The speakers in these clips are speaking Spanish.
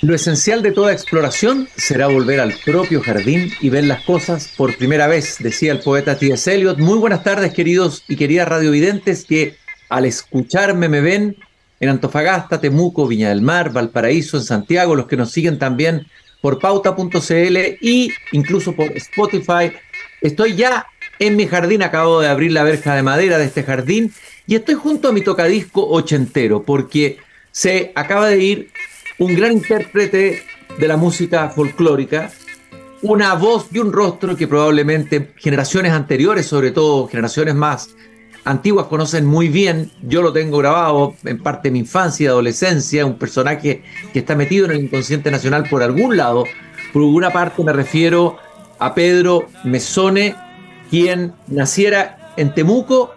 Lo esencial de toda exploración será volver al propio jardín y ver las cosas por primera vez, decía el poeta T.S. Eliot. Muy buenas tardes, queridos y queridas radiovidentes que al escucharme me ven en Antofagasta, Temuco, Viña del Mar, Valparaíso, en Santiago, los que nos siguen también por pauta.cl y incluso por Spotify. Estoy ya en mi jardín, acabo de abrir la verja de madera de este jardín y estoy junto a mi tocadisco ochentero porque se acaba de ir un gran intérprete de la música folclórica, una voz y un rostro que probablemente generaciones anteriores, sobre todo generaciones más antiguas, conocen muy bien. Yo lo tengo grabado en parte de mi infancia y adolescencia, un personaje que está metido en el inconsciente nacional por algún lado. Por alguna parte me refiero a Pedro Mesone, quien naciera en Temuco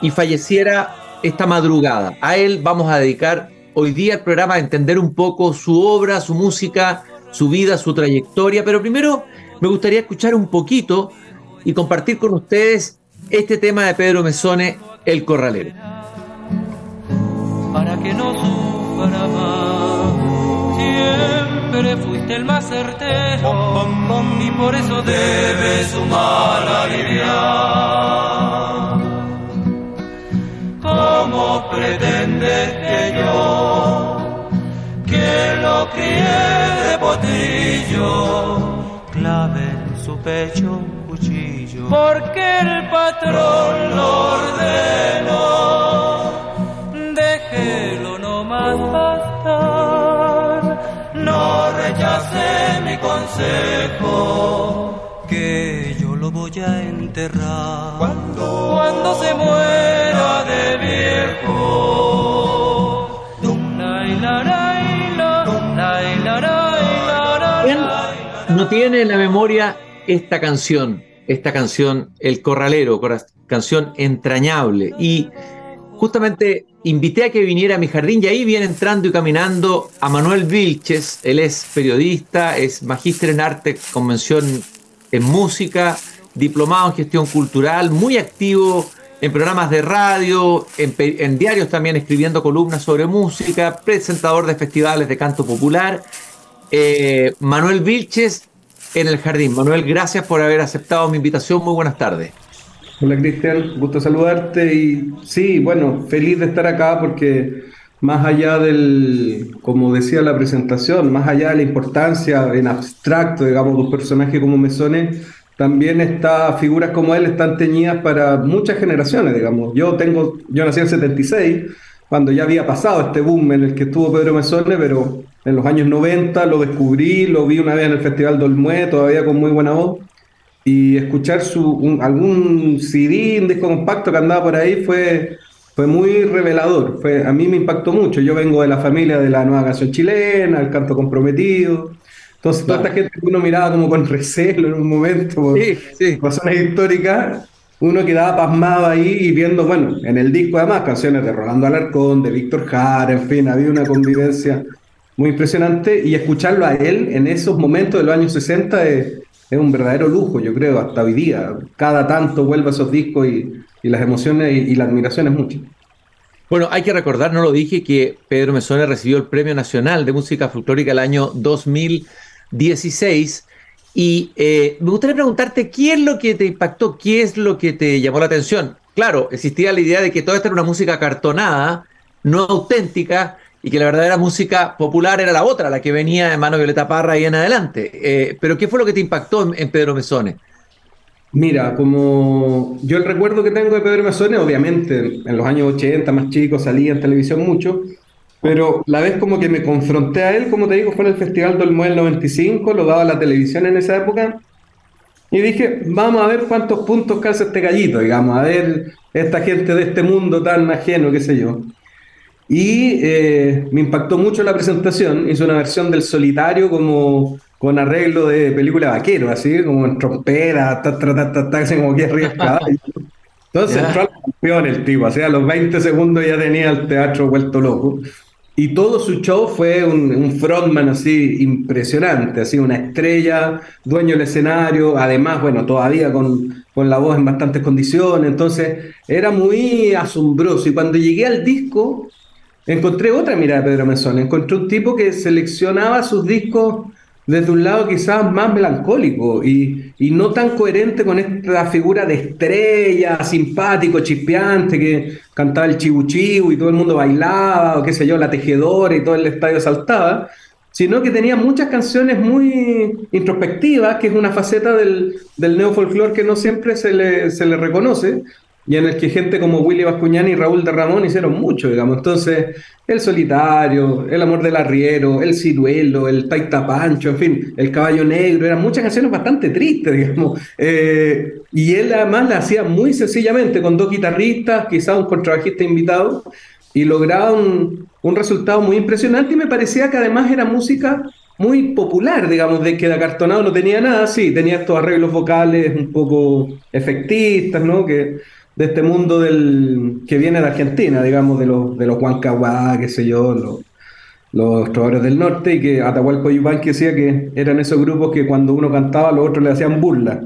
y falleciera esta madrugada. A él vamos a dedicar hoy día el programa a entender un poco su obra, su música, su vida, su trayectoria, pero primero me gustaría escuchar un poquito y compartir con ustedes este tema de Pedro Mesone, El Corralero. Para que no sufra más, siempre fuiste el más certero y por eso debes sumar aliviar. ¿Cómo pretendes que yo, que lo crié de potrillo, clave en su pecho un cuchillo? Porque el patrón lo ordenó, déjelo nomás bastar, no rechace mi consejo, que yo lo voy a enterrar. Cuando, cuando se muera no tiene en la memoria esta canción, esta canción El Corralero, canción entrañable. Y justamente invité a que viniera a mi jardín y ahí viene entrando y caminando a Manuel Vilches. Él es periodista, es magíster en arte, convención en música, diplomado en gestión cultural, muy activo en programas de radio, en, diarios también escribiendo columnas sobre música, presentador de festivales de canto popular. Eh, Manuel Vilches en el jardín. Manuel, gracias por haber aceptado mi invitación. Muy buenas tardes. Hola Cristian, gusto saludarte y sí, bueno, feliz de estar acá porque más allá del, como decía la presentación, más allá de la importancia en abstracto, digamos, de un personaje como Mesone, también está, figuras como él están teñidas para muchas generaciones, digamos. Yo tengo, yo nací en 76, cuando ya había pasado este boom en el que estuvo Pedro Mesone, pero en los años 90 lo descubrí, lo vi una vez en el Festival de Olmué, todavía con muy buena voz, y escuchar su, algún CD, un disco compacto que andaba por ahí fue, fue muy revelador, fue, a mí me impactó mucho. Yo vengo de la familia de la nueva canción chilena, el canto comprometido, entonces, toda esta gente que uno miraba como con recelo en un momento, por razones históricas, uno quedaba pasmado ahí y viendo, bueno, en el disco además canciones de Rolando Alarcón, de Víctor Jara, en fin, había una convivencia muy impresionante y escucharlo a él en esos momentos de los años 60 es, un verdadero lujo, yo creo, hasta hoy día. Cada tanto vuelve a esos discos y, las emociones y, la admiración es mucho. Bueno, hay que recordar, no lo dije, que Pedro Mesone recibió el Premio Nacional de Música Folclórica el año 2000 16. Y eh, me gustaría preguntarte, ¿qué es lo que te impactó? ¿Qué es lo que te llamó la atención? Claro, existía la idea de que toda esta era una música cartonada, no auténtica, y que la verdadera música popular era la otra, la que venía de mano Violeta Parra y en adelante. Eh, pero ¿qué fue lo que te impactó en, Pedro Mesone? Mira, como yo el recuerdo que tengo de Pedro Mesone, obviamente en los años 80, más chico, salía en televisión mucho, pero la vez como que me confronté a él, como te digo, fue en el Festival del Muelle 95, lo daba la televisión en esa época, y dije, vamos a ver cuántos puntos calza este gallito, digamos, a ver esta gente de este mundo tan ajeno, qué sé yo. Y eh, me impactó mucho la presentación, hizo una versión del solitario como con arreglo de película vaquero, así como en trompera, ta, ta, ta, ta, como que arriba Entonces entró al campeón el tipo, o sea, a los 20 segundos ya tenía el teatro vuelto loco. Y todo su show fue un, frontman así impresionante, así una estrella, dueño del escenario, además, bueno, todavía con, con la voz en bastantes condiciones, entonces era muy asombroso. Y cuando llegué al disco, encontré otra mirada de Pedro Mesón. Encontré un tipo que seleccionaba sus discos desde un lado quizás más melancólico y, y, no tan coherente con esta figura de estrella, simpático, chispeante, que cantaba el chibu y todo el mundo bailaba, o qué sé yo, la tejedora y todo el estadio saltaba, sino que tenía muchas canciones muy introspectivas, que es una faceta del, del que no siempre se le, se le reconoce, y en el que gente como Willy Bascuñán y Raúl de Ramón hicieron mucho, digamos. Entonces, El Solitario, El Amor del Arriero, El Ciruelo, El Taita Pancho, en fin, El Caballo Negro, eran muchas canciones bastante tristes, digamos. Eh, y él además la hacía muy sencillamente, con dos guitarristas, quizás un contrabajista invitado, y lograba un, un resultado muy impresionante y me parecía que además era música muy popular, digamos, de que de acartonado no tenía nada, sí, tenía estos arreglos vocales un poco efectistas, ¿no? Que de este mundo del que viene de Argentina, digamos, de los, de los Huancahuá, qué sé yo, los, los trovadores del norte, y que Atahualpa que decía que eran esos grupos que cuando uno cantaba, los otros le hacían burla,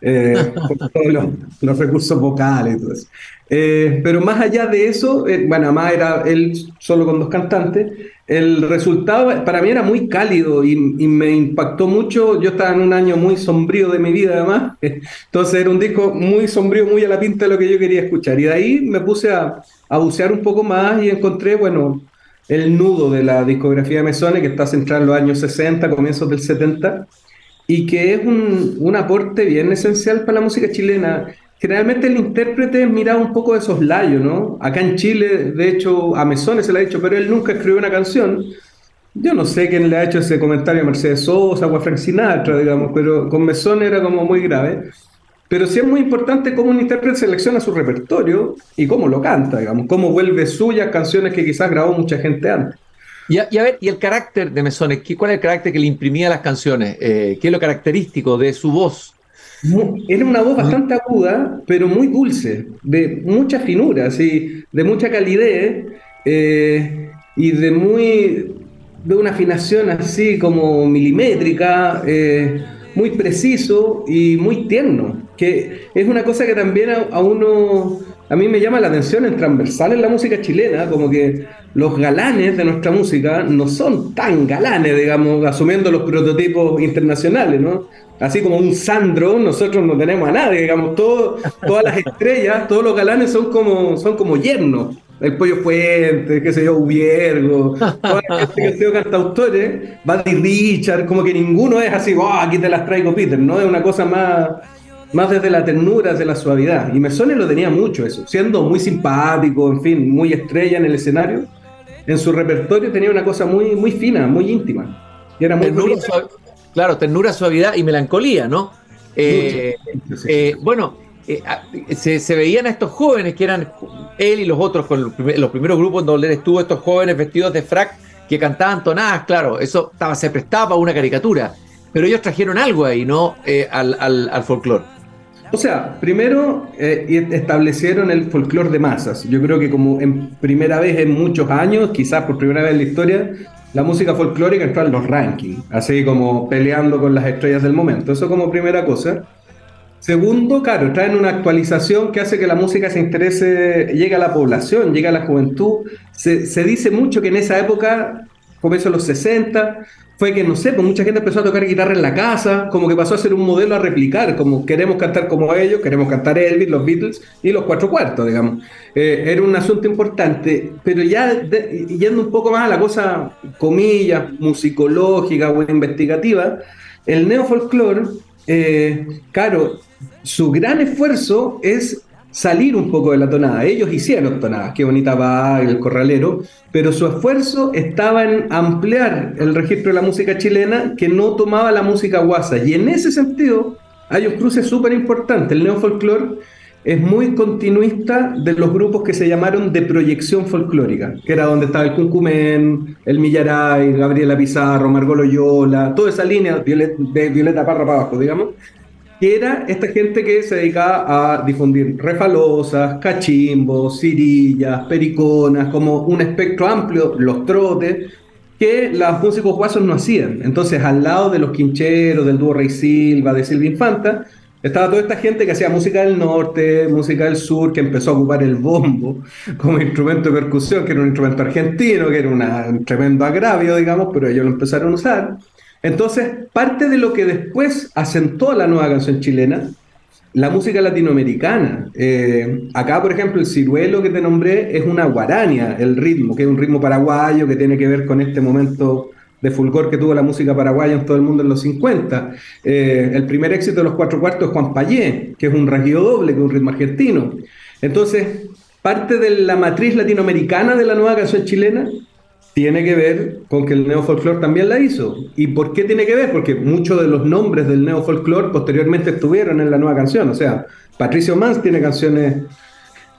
eh, por todos los, recursos vocales. Eh, pero más allá de eso, eh, bueno, además era él solo con dos cantantes, el resultado para mí era muy cálido y, me impactó mucho. Yo estaba en un año muy sombrío de mi vida, además. Entonces era un disco muy sombrío, muy a la pinta de lo que yo quería escuchar. Y de ahí me puse a, a bucear un poco más y encontré, bueno, el nudo de la discografía de Mesone, que está centrada en los años 60, comienzos del 70, y que es un, un aporte bien esencial para la música chilena generalmente el intérprete mira un poco de esos layos, ¿no? Acá en Chile, de hecho, a Mesones se le ha dicho, pero él nunca escribió una canción. Yo no sé quién le ha hecho ese comentario a Mercedes Sosa o a Frank Sinatra, digamos, pero con Mesones era como muy grave. Pero sí es muy importante cómo un intérprete selecciona su repertorio y cómo lo canta, digamos, cómo vuelve suyas canciones que quizás grabó mucha gente antes. Y a, ver, ¿y el carácter de Mesones? ¿Cuál es el carácter que le imprimía a las canciones? Eh, ¿Qué es lo característico de su voz? Era una voz bastante aguda, pero muy dulce, de mucha finura, así, de mucha calidez eh, y de muy de una afinación así como milimétrica, eh, muy preciso y muy tierno, que es una cosa que también a, uno, a mí me llama la atención en transversal en la música chilena, como que los galanes de nuestra música no son tan galanes, digamos, asumiendo los prototipos internacionales, ¿no? así como un Sandro, nosotros no tenemos a nadie, digamos, todas las estrellas, todos los galanes son como, son como yernos. El Pollo Fuente, qué sé yo, Ubiergo, toda la gente que ha sido cantautores, Buddy Richard, como que ninguno es así, oh, aquí te las traigo Peter, ¿no? Es una cosa más, más desde la ternura, desde la suavidad. Y Mesone lo tenía mucho eso, siendo muy simpático, en fin, muy estrella en el escenario. En su repertorio tenía una cosa muy, muy fina, muy íntima. Y era muy Claro, ternura, suavidad y melancolía, ¿no? Eh, eh, bueno, eh, se, veían a estos jóvenes que eran él y los otros, con los, primeros grupos donde él estuvo, estos jóvenes vestidos de frac que cantaban tonadas, claro, eso estaba, se prestaba para una caricatura, pero ellos trajeron algo ahí, ¿no? al, al, folclore. O sea, primero establecieron el folclore de masas. Yo creo que como en primera vez en muchos años, quizás por primera vez en la historia, la música folclórica entró en los rankings, así como peleando con las estrellas del momento. Eso como primera cosa. Segundo, claro, traen una actualización que hace que la música se interese, llegue a la población, llegue a la juventud. Se dice mucho que en esa época, comienzo de los 60, fue que, no sé, pues mucha gente empezó a tocar guitarra en la casa, como que pasó a ser un modelo a replicar, como queremos cantar como ellos, queremos cantar Elvis, los Beatles y los cuatro cuartos, digamos. Eh, era un asunto importante, pero ya yendo un poco más a la cosa, comillas, musicológica o investigativa, el neofolclore, eh, claro, su gran esfuerzo es salir un poco de la tonada. Ellos hicieron tonadas, qué bonita va el corralero, pero su esfuerzo estaba en ampliar el registro de la música chilena que no tomaba la música guasa. Y en ese sentido hay un cruce súper importante. El neofolclore es muy continuista de los grupos que se llamaron de proyección folclórica, que era donde estaba el Cuncumén, el Millaray, Gabriela Pizarro, Margot Loyola, toda esa línea de Violeta Parra para abajo, digamos, que era esta gente que se dedicaba a difundir refalosas, cachimbos, cirillas, periconas, como un espectro amplio, los trotes, que los músicos guasos no hacían. Entonces, al lado de los quincheros, del dúo Rey Silva, de Silvia Infanta, Estaba toda esta gente que hacía música del norte, música del sur, que empezó a ocupar el bombo como instrumento de percusión, que era un instrumento argentino, que era un tremendo agravio, digamos, pero ellos lo empezaron a usar. Entonces, parte de lo que después asentó la nueva canción chilena, la música latinoamericana. Eh, acá, por ejemplo, el ciruelo que te nombré es una guarania, el ritmo, que es un ritmo paraguayo que tiene que ver con este momento de fulgor que tuvo la música paraguaya en todo el mundo en los 50. Eh, el primer éxito de los cuatro cuartos es Juan Payé, que es un rasguido doble, que es un ritmo argentino. Entonces, parte de la matriz latinoamericana de la nueva canción chilena tiene que ver con que el neofolclore también la hizo. ¿Y por qué tiene que ver? Porque muchos de los nombres del neofolclore posteriormente estuvieron en la nueva canción. O sea, Patricio Mans tiene canciones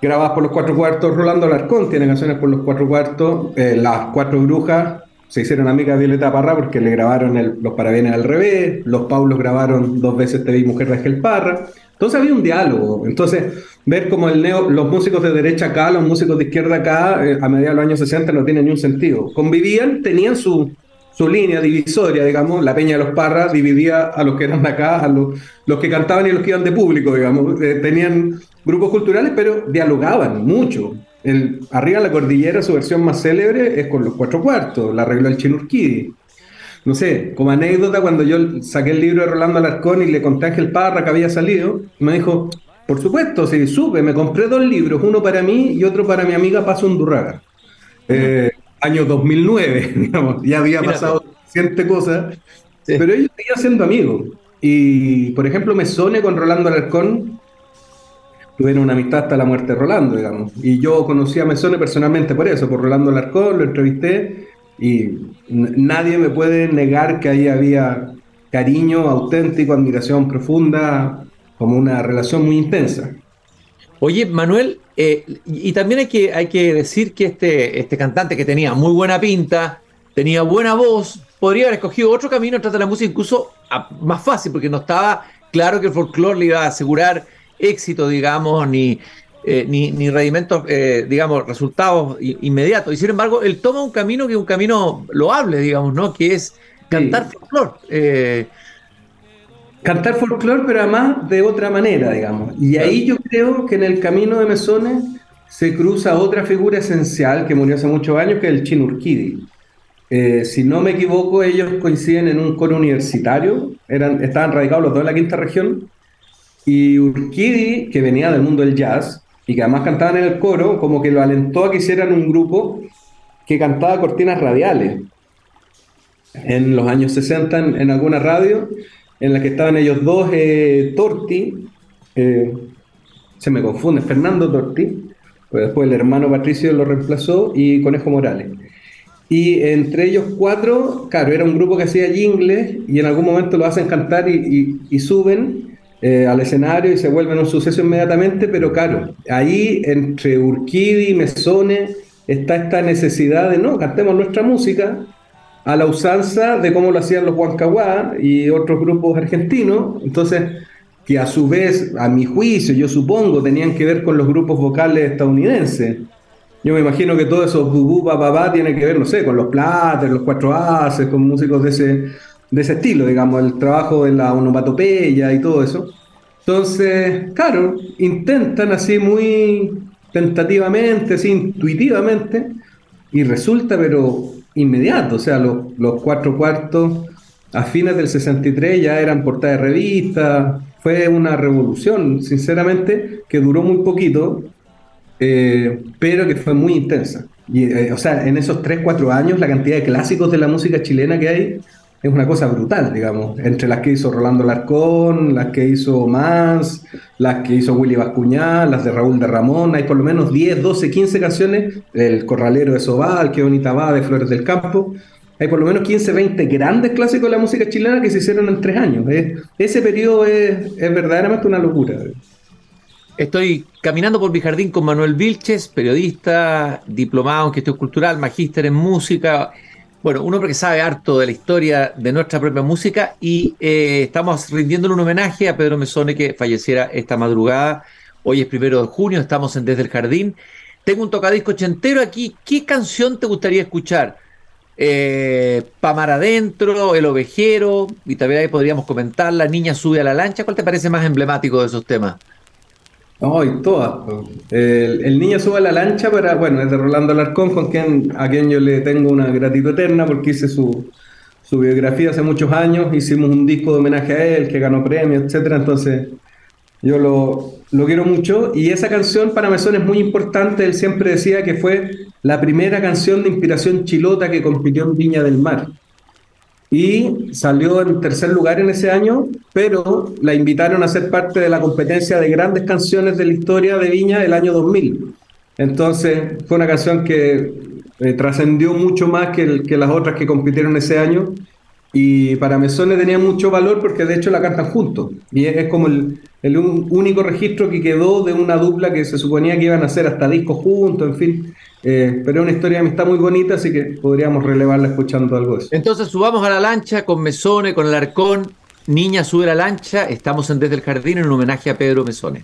grabadas por los cuatro cuartos, Rolando Alarcón tiene canciones por los cuatro cuartos, eh, Las Cuatro Brujas se hicieron amigas de Violeta Parra porque le grabaron los parabienes al revés, los Paulos grabaron dos veces Te vi mujer de Ángel Parra. Entonces había un diálogo. Entonces, ver como el neo, los músicos de derecha acá, los músicos de izquierda acá, eh, a mediados de los años 60 no tienen ni un sentido. Convivían, tenían su, su línea divisoria, digamos, la Peña de los Parras dividía a los que eran de acá, a los, los que cantaban y los que iban de público, digamos. Eh, tenían grupos culturales, pero dialogaban mucho. El, arriba de la cordillera, su versión más célebre es con los cuatro cuartos, la arregló el Chinurquidi. No sé, como anécdota, cuando yo saqué el libro de Rolando Alarcón y le conté a Ángel Parra que había salido, me dijo, por supuesto, sí, supe, me compré dos libros, uno para mí y otro para mi amiga Paso Undurraga. Eh, año 2009, digamos, ya había pasado suficiente cosas, pero ellos seguían siendo amigos. Y, por ejemplo, Mesone con Rolando Alarcón tuvieron una amistad hasta la muerte de Rolando, digamos. Y yo conocí a Mesone personalmente por eso, por Rolando Alarcón, lo entrevisté y nadie me puede negar que ahí había cariño auténtico, admiración profunda, como una relación muy intensa. Oye, Manuel, eh, y también hay que, hay que decir que este, este cantante que tenía muy buena pinta, tenía buena voz, podría haber escogido otro camino atrás de la música, incluso más fácil, porque no estaba claro que el folclore le iba a asegurar éxito, digamos, ni, eh, ni, ni eh, digamos, resultados inmediatos. Y sin embargo, él toma un camino que es un camino loable, digamos, ¿no? Que es cantar folclore. Eh. Cantar folclore, pero además de otra manera, digamos. Y ahí yo creo que en el camino de Mesones se cruza otra figura esencial que murió hace muchos años, que es el Chinurquidi. si no me equivoco, ellos coinciden en un coro universitario, eran, estaban radicados los dos en la quinta región, y Urquidi, que venía del mundo del jazz y que además cantaban en el coro, como que lo alentó a que hicieran un grupo que cantaba cortinas radiales. En los años 60 en, alguna radio, en la que estaban ellos dos, eh, Torti, eh, se me confunde, Fernando Torti, pues después el hermano Patricio lo reemplazó, y Conejo Morales. Y entre ellos cuatro, claro, era un grupo que hacía jingles y en algún momento lo hacen cantar y suben eh, al escenario y se vuelven un suceso inmediatamente, pero claro, ahí entre Urquidi y Mesone está esta necesidad de, no, cantemos nuestra música a la usanza de cómo lo hacían los Huancahuá y otros grupos argentinos, entonces, que a su vez, a mi juicio, yo supongo, tenían que ver con los grupos vocales estadounidenses. Yo me imagino que todo eso bubú, papá, tiene que ver, no sé, con los Platters, los Cuatro Haces, con músicos de ese, de ese estilo, digamos, el trabajo de la onomatopeya y todo eso. Entonces, claro, intentan así muy tentativamente, así intuitivamente, y resulta, pero inmediato, o sea, los, los cuatro cuartos a fines del 63 ya eran portada de revista, fue una revolución, sinceramente, que duró muy poquito, eh, pero que fue muy intensa. Y, eh, o sea, en esos 3, 4 años, la cantidad de clásicos de la música chilena que hay es una cosa brutal, digamos, entre las que hizo Rolando Larcón, las que hizo Mans, las que hizo Willy Bascuñá, las de Raúl de Ramón, hay por lo menos 10, 12, 15 canciones, El Corralero de Sobal, Qué bonita va, de Flores del Campo, hay por lo menos 15, 20 grandes clásicos de la música chilena que se hicieron en tres años. ese periodo es, es verdaderamente una locura. Estoy caminando por mi jardín con Manuel Vilches, periodista, diplomado en gestión cultural, magíster en música, bueno, un hombre que sabe harto de la historia de nuestra propia música y eh, estamos rindiéndole un homenaje a Pedro Mesone que falleciera esta madrugada. Hoy es primero de junio, estamos en Desde el Jardín. Tengo un tocadisco chentero aquí. ¿Qué canción te gustaría escuchar? eh, Pamar Adentro, El Ovejero, y también ahí podríamos comentar La Niña Sube a la Lancha. ¿Cuál te parece más emblemático de esos temas? Ay, todas. El, niño sube a la lancha para, bueno, es de Rolando Alarcón, con quien, a quien yo le tengo una gratitud eterna porque hice su, su biografía hace muchos años, hicimos un disco de homenaje a él, que ganó premios, etcétera, entonces yo lo, lo, quiero mucho. Y esa canción para Mesón es muy importante, él siempre decía que fue la primera canción de inspiración chilota que compitió en Viña del Mar y salió en tercer lugar en ese año, pero la invitaron a ser parte de la competencia de grandes canciones de la historia de Viña del año 2000. Entonces fue una canción que eh, trascendió mucho más que, que, las otras que compitieron ese año y para Mesones tenía mucho valor porque de hecho la cantan juntos y es, como el, el único registro que quedó de una dupla que se suponía que iban a hacer hasta discos juntos, en fin. Eh, pero es una historia de muy bonita, así que podríamos relevarla escuchando algo de eso. Entonces subamos a la lancha con Mesone, con el arcón. Niña sube la lancha. Estamos en Desde el Jardín en un homenaje a Pedro Mesone.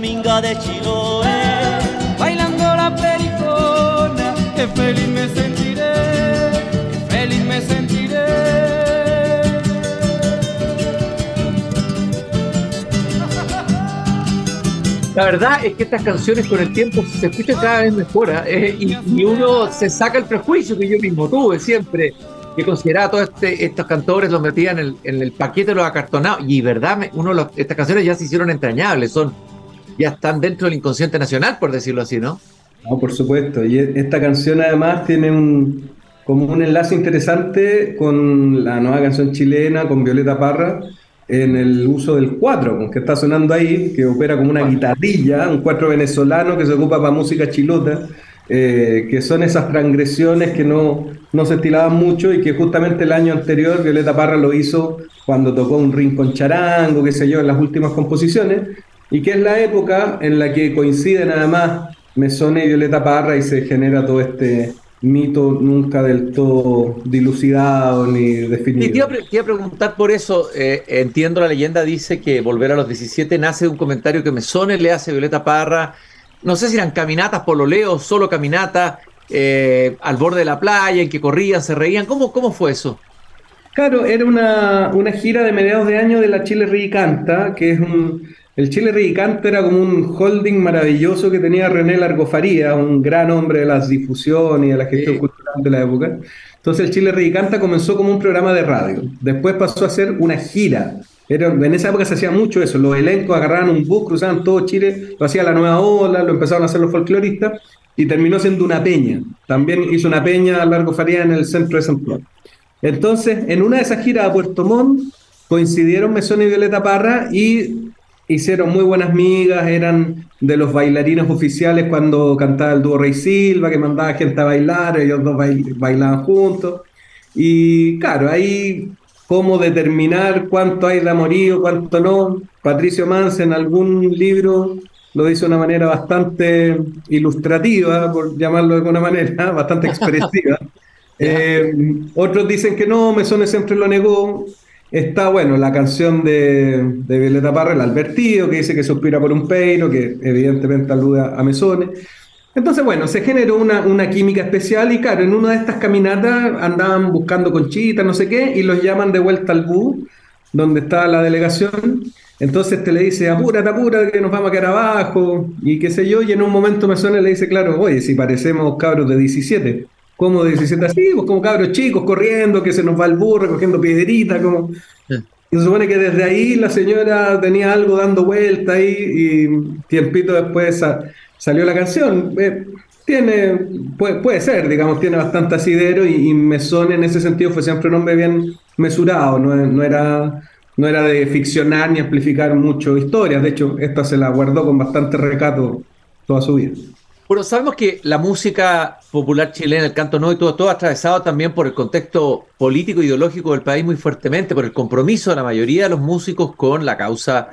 minga de Chiloé. Bailando la pericona, que feliz me sentiré, que feliz me sentiré. La verdad es que estas canciones con el tiempo se escuchan cada vez mejor ¿eh? y, uno se saca el prejuicio que yo mismo tuve siempre, que consideraba todos este, estos cantores los metían en el, paquete de los acartonados y verdad, uno estas canciones ya se hicieron entrañables, son ya están dentro del inconsciente nacional, por decirlo así, ¿no? No, por supuesto. Y esta canción además tiene un, como un enlace interesante con la nueva canción chilena, con Violeta Parra, en el uso del cuatro, que está sonando ahí, que opera como una guitarrilla, un cuatro venezolano que se ocupa para música chilota, eh, que son esas transgresiones que no, no se estilaban mucho y que justamente el año anterior Violeta Parra lo hizo cuando tocó un rincón charango, qué sé yo, en las últimas composiciones, y que es la época en la que coinciden además Mesone y Violeta Parra y se genera todo este mito nunca del todo dilucidado ni definido. Y te iba, a preguntar por eso, eh, entiendo la leyenda dice que Volver a los 17 nace de un comentario que Mesone le hace Violeta Parra, no sé si eran caminatas por lo leo, solo caminatas eh, al borde de la playa, en que corrían, se reían, ¿cómo, cómo fue eso? Claro, era una, una gira de mediados de año de la Chile Ríe Canta, que es un, el Chile Ridicante era como un holding maravilloso que tenía René Largofaría, un gran hombre de las difusiones y de la gestión cultural de la época. Entonces el Chile Ridicanta comenzó como un programa de radio. Después pasó a ser una gira. Era, en esa época se hacía mucho eso. Los elencos agarraban un bus, cruzaban todo Chile, lo hacía la nueva ola, lo empezaron a hacer los folcloristas y terminó siendo una peña. También hizo una peña Largo Faría en el centro de San Pedro. Entonces, en una de esas giras a Puerto Montt, coincidieron Mesón y Violeta Parra y hicieron muy buenas migas, eran de los bailarines oficiales cuando cantaba el dúo Rey Silva, que mandaba gente a bailar, ellos dos bailaban juntos. Y claro, ahí cómo determinar cuánto hay de amorío, cuánto no. Patricio Mance en algún libro lo dice de una manera bastante ilustrativa, por llamarlo de alguna manera, bastante expresiva. Eh, otros dicen que no, Mesones siempre lo negó. Está, bueno, la canción de, de Violeta Parra, El Albertío, que dice que suspira por un peino, que evidentemente alude a Mesones. Entonces, bueno, se generó una, una, química especial y claro, en una de estas caminatas andaban buscando conchitas, no sé qué, y los llaman de vuelta al bus, donde está la delegación. Entonces te le dice, apúrate, apúrate, que nos vamos a quedar abajo, y qué sé yo, y en un momento me suena y le dice, claro, oye, si parecemos cabros de 17, ¿cómo de 17 así? Pues como cabros chicos corriendo, que se nos va el burro, recogiendo piedritas, como... Y se supone que desde ahí la señora tenía algo dando vuelta ahí, y tiempito después salió la canción. Eh, tiene, puede, puede, ser, digamos, tiene bastante asidero, y, y Mesón en ese sentido fue siempre un hombre bien mesurado, no, no era no era de ficcionar ni amplificar mucho historias. De hecho, esta se la guardó con bastante recato toda su vida. Bueno, sabemos que la música popular chilena, el canto no y todo, todo atravesado también por el contexto político e ideológico del país muy fuertemente, por el compromiso de la mayoría de los músicos con la causa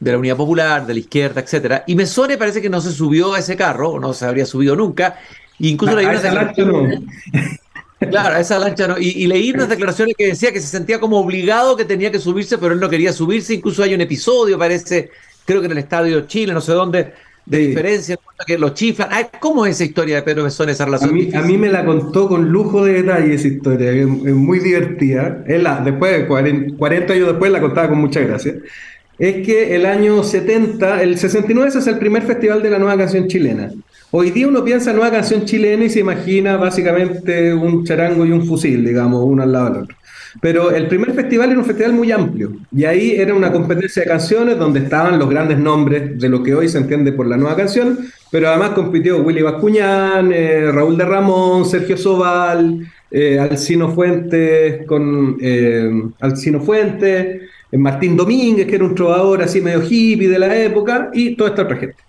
de la unidad popular, de la izquierda, etcétera. Y Mesone parece que no se subió a ese carro, o no se habría subido nunca. Incluso a, la no. Claro, esa lancha no. Y, y, leí unas declaraciones que decía que se sentía como obligado que tenía que subirse, pero él no quería subirse. Incluso hay un episodio, parece, creo que en el Estadio Chile, no sé dónde, de sí. diferencia, que lo chiflan. Ay, ¿Cómo es esa historia de Pedro Mesón, esa relación? A mí, a mí, me la contó con lujo de detalle esa historia, que es muy divertida. Él la, después, 40, 40 años después, la contaba con mucha gracia. Es que el año 70, el 69 ese es el primer festival de la nueva canción chilena. Hoy día uno piensa en nueva canción chilena y se imagina básicamente un charango y un fusil, digamos, uno al lado del otro. Pero el primer festival era un festival muy amplio y ahí era una competencia de canciones donde estaban los grandes nombres de lo que hoy se entiende por la nueva canción, pero además compitió Willy Bascuñán, eh, Raúl de Ramón, Sergio Sobal, eh, Alcino Fuentes con eh, Alcino Fuentes, Martín Domínguez, que era un trovador así medio hippie de la época, y toda esta otra gente.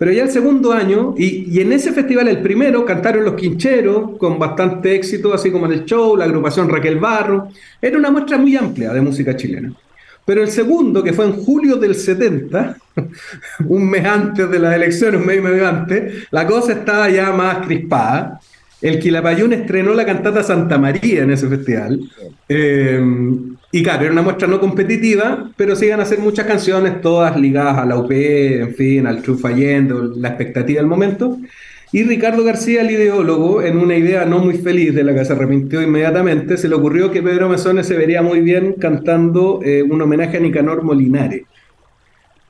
Pero ya el segundo año, y, y, en ese festival, el primero, cantaron Los Quincheros con bastante éxito, así como en el show, la agrupación Raquel Barro. Era una muestra muy amplia de música chilena. Pero el segundo, que fue en julio del 70, un mes antes de las elecciones, un mes y medio antes, la cosa estaba ya más crispada. El Quilapayún estrenó la cantata Santa María en ese festival. Eh, y claro, era una muestra no competitiva, pero sí iban a hacer muchas canciones, todas ligadas a la UP, en fin, al triunfayendo, la expectativa del momento. Y Ricardo García, el ideólogo, en una idea no muy feliz de la que se arrepintió inmediatamente, se le ocurrió que Pedro Mesones se vería muy bien cantando eh, un homenaje a Nicanor Molinare.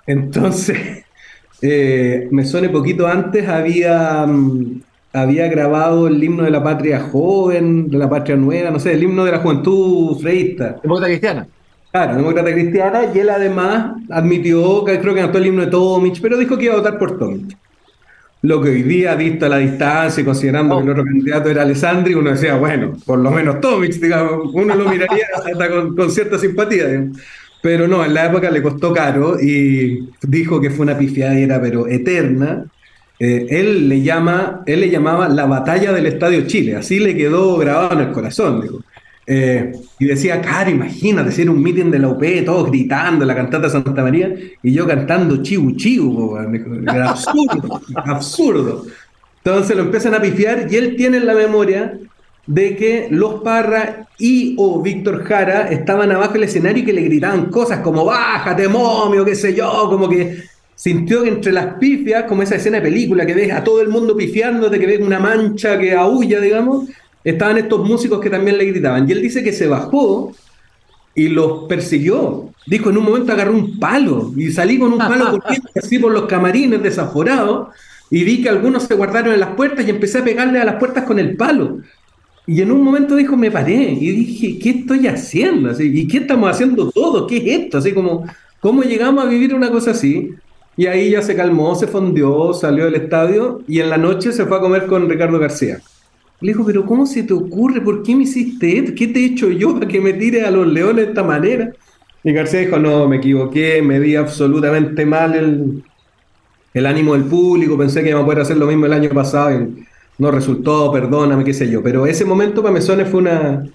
Entonces, eh, Mesones poquito antes había um, había grabado el himno de la patria joven, de la patria nueva, no sé, el himno de la juventud freísta. Demócrata cristiana. Claro, demócrata cristiana, y él además admitió, que creo que cantó el himno de Tomich, pero dijo que iba a votar por Tomich. Lo que hoy día, visto a la distancia y considerando oh. que el otro candidato era Alessandri, uno decía, bueno, por lo menos Tomich, digamos, uno lo miraría hasta con, con cierta simpatía. Digamos. Pero no, en la época le costó caro y dijo que fue una pifiadera, pero eterna, eh, él, le llama, él le llamaba la batalla del Estadio Chile, así le quedó grabado en el corazón, dijo. Eh, y decía, cara, imagínate, si era un meeting de la UP, todos gritando la cantata Santa María, y yo cantando chiu chiu, era absurdo, absurdo. Entonces lo empiezan a pifiar y él tiene en la memoria de que los Parra y o Víctor Jara estaban abajo del escenario y que le gritaban cosas como bájate, momio, qué sé yo, como que sintió que entre las pifias, como esa escena de película que ves a todo el mundo pifiándote, que ves una mancha que aúlla, digamos, estaban estos músicos que también le gritaban. Y él dice que se bajó y los persiguió. Dijo, en un momento agarró un palo y salí con un palo corriendo así por los camarines desaforados y vi que algunos se guardaron en las puertas y empecé a pegarle a las puertas con el palo. Y en un momento dijo, me paré y dije, ¿qué estoy haciendo? Así, ¿Y qué estamos haciendo todos? ¿Qué es esto? Así como, ¿cómo llegamos a vivir una cosa así? Y ahí ya se calmó, se fondió, salió del estadio y en la noche se fue a comer con Ricardo García. Le dijo, pero ¿cómo se te ocurre? ¿Por qué me hiciste esto? ¿Qué te he hecho yo para que me tire a los leones de esta manera? Y García dijo, no, me equivoqué, me di absolutamente mal el, el ánimo del público, pensé que iba a poder hacer lo mismo el año pasado y no resultó, perdóname, qué sé yo. Pero ese momento para Mesones fue una,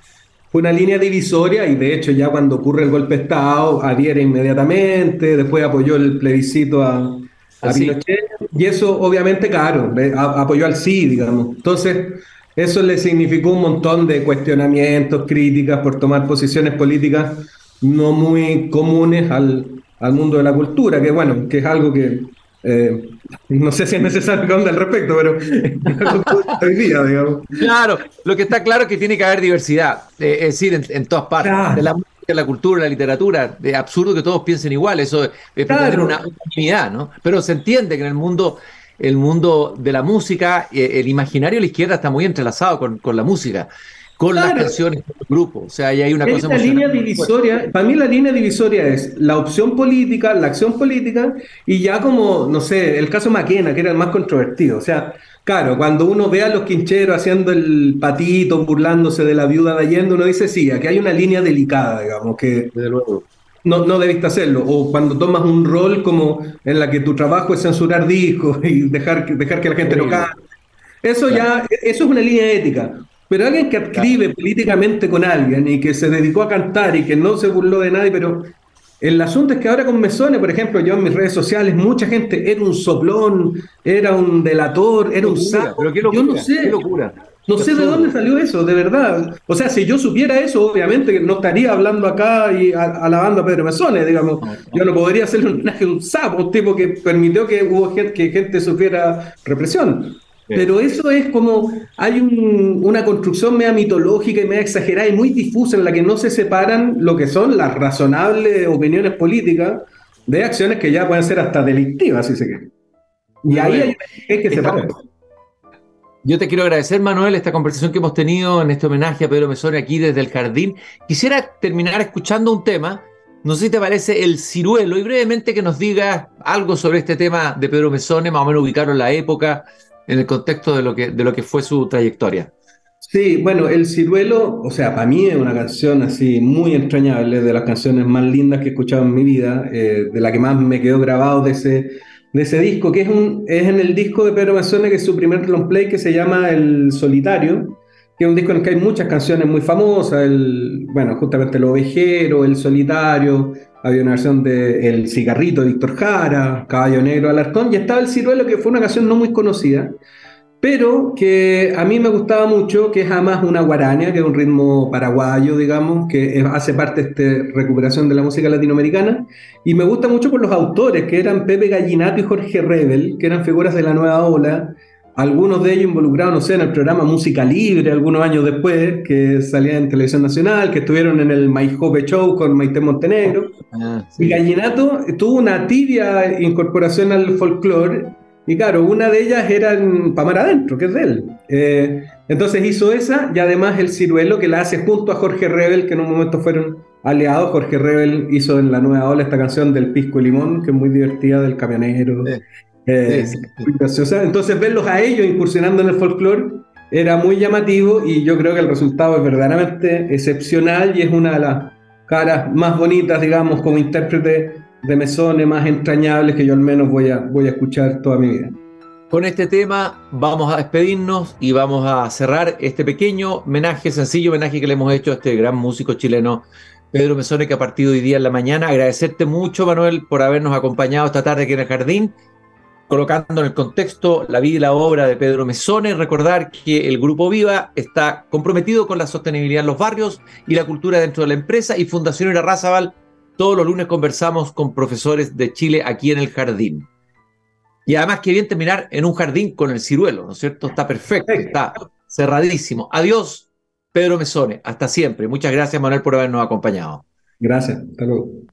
fue una línea divisoria y de hecho ya cuando ocurre el golpe de Estado adhiere inmediatamente, después apoyó el plebiscito a, a Pinochet, y eso obviamente, claro, apoyó al sí, digamos. Entonces, eso le significó un montón de cuestionamientos, críticas por tomar posiciones políticas no muy comunes al, al mundo de la cultura, que bueno, que es algo que eh, no sé si es necesario que al respecto, pero hoy día, digamos. Claro, lo que está claro es que tiene que haber diversidad, eh, es decir, en, todas partes, de la música, la cultura, la literatura, es absurdo que todos piensen igual, eso es claro. una unidad, ¿no? Pero se entiende que en el mundo, el mundo de la música, eh, el imaginario de la izquierda está muy entrelazado con, con la música con las canciones del grupo. O sea, ahí hay una cosa línea divisoria, para mí la línea divisoria es la opción política, la acción política, y ya como, no sé, el caso Maquena, que era el más controvertido. O sea, claro, cuando uno ve a los quincheros haciendo el patito, burlándose de la viuda de Allende, uno dice, sí, aquí hay una línea delicada, digamos, que... luego. No, no debiste hacerlo. O cuando tomas un rol como en la que tu trabajo es censurar discos y dejar, dejar que la gente no cante. Eso ya, eso es una línea ética. Pero alguien que escribe políticamente con alguien y que se dedicó a cantar y que no se burló de nadie, pero el asunto es que ahora con Mesones, por ejemplo, yo en mis redes sociales, mucha gente era un soplón, era un delator, era un sapo. yo no sé. No sé de dónde salió eso, de verdad. O sea, si yo supiera eso, obviamente no estaría hablando acá y alabando a Pedro Mesones, digamos. Yo no podría hacerle un homenaje a un sapo, un tipo que permitió que hubo gente, que gente sufriera represión. Pero eso es como, hay una construcción media mitológica y media exagerada y muy difusa en la que no se separan lo que son las razonables opiniones políticas de acciones que ya pueden ser hasta delictivas, si se quiere. Y ahí hay, que separar. Yo te quiero agradecer, Manuel, esta conversación que hemos tenido en este homenaje a Pedro Mesone aquí desde el jardín. Quisiera terminar escuchando un tema, no sé si te parece el ciruelo, y brevemente que nos digas algo sobre este tema de Pedro Mesone, más o menos ubicarlo en la época, en el contexto de lo que, de lo que fue su trayectoria. Sí, bueno, El Ciruelo, o sea, para mí es una canción así muy entrañable, de las canciones más lindas que he escuchado en mi vida, eh, de la que más me quedó grabado de ese, de ese disco, que es, un, es en el disco de Pedro Mazzone, que es su primer long play, que se llama El Solitario, que es un disco en el que hay muchas canciones muy famosas, el, bueno, justamente El Ovejero, El Solitario, había una versión de El Cigarrito de Víctor Jara, Caballo Negro Alarcón, y estaba El Ciruelo, que fue una canción no muy conocida, pero que a mí me gustaba mucho, que es además una guaraña, que es un ritmo paraguayo, digamos, que hace parte de esta recuperación de la música latinoamericana, y me gusta mucho por los autores, que eran Pepe Gallinato y Jorge Rebel, que eran figuras de la nueva ola, algunos de ellos involucrados, no sé, en el programa Música Libre, algunos años después, que salía en Televisión Nacional, que estuvieron en el My Hope Show con Maite Montenegro. Ah, y Gallinato tuvo una tibia incorporación al folclore, y claro, una de ellas era en Pamar Adentro, que es de él. Eh, entonces hizo esa, y además el ciruelo que la hace junto a Jorge Rebel, que en un momento fueron aliados. Jorge Rebel hizo en la nueva ola esta canción del Pisco y Limón, que es muy divertida, del camionero. Eh, Entonces verlos a ellos incursionando en el folclore era muy llamativo y yo creo que el resultado es verdaderamente excepcional y es una de las caras más bonitas, digamos, como intérprete de Mesone, más entrañables que yo al menos voy a, voy a escuchar toda mi vida. Con este tema vamos a despedirnos y vamos a cerrar este pequeño homenaje, sencillo homenaje que le hemos hecho a este gran músico chileno Pedro Mesone que ha partido hoy día en la mañana. Agradecerte mucho, Manuel, por habernos acompañado esta tarde aquí en el jardín colocando en el contexto la vida y la obra de Pedro Mesone, recordar que el Grupo Viva está comprometido con la sostenibilidad en los barrios y la cultura dentro de la empresa y Fundación Irarrázaval, todos los lunes conversamos con profesores de Chile aquí en el jardín. Y además que bien terminar en un jardín con el ciruelo, ¿no es cierto? Está perfecto, está cerradísimo. Adiós, Pedro Mesone, hasta siempre. Muchas gracias, Manuel, por habernos acompañado. Gracias, hasta luego.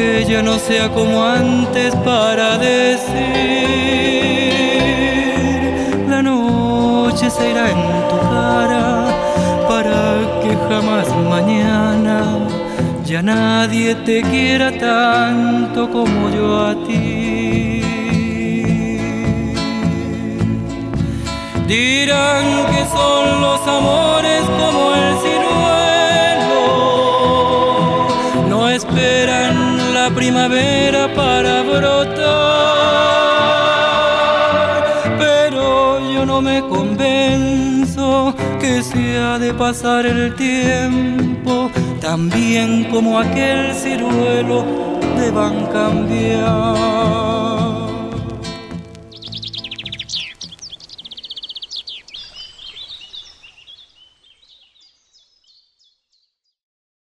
Aunque ya no sea como antes para decir, la noche se irá en tu cara para que jamás mañana ya nadie te quiera tanto como yo a ti. Dirán que son los amores como el primavera para brotar, pero yo no me convenzo que se ha de pasar el tiempo, también como aquel ciruelo deban cambiar.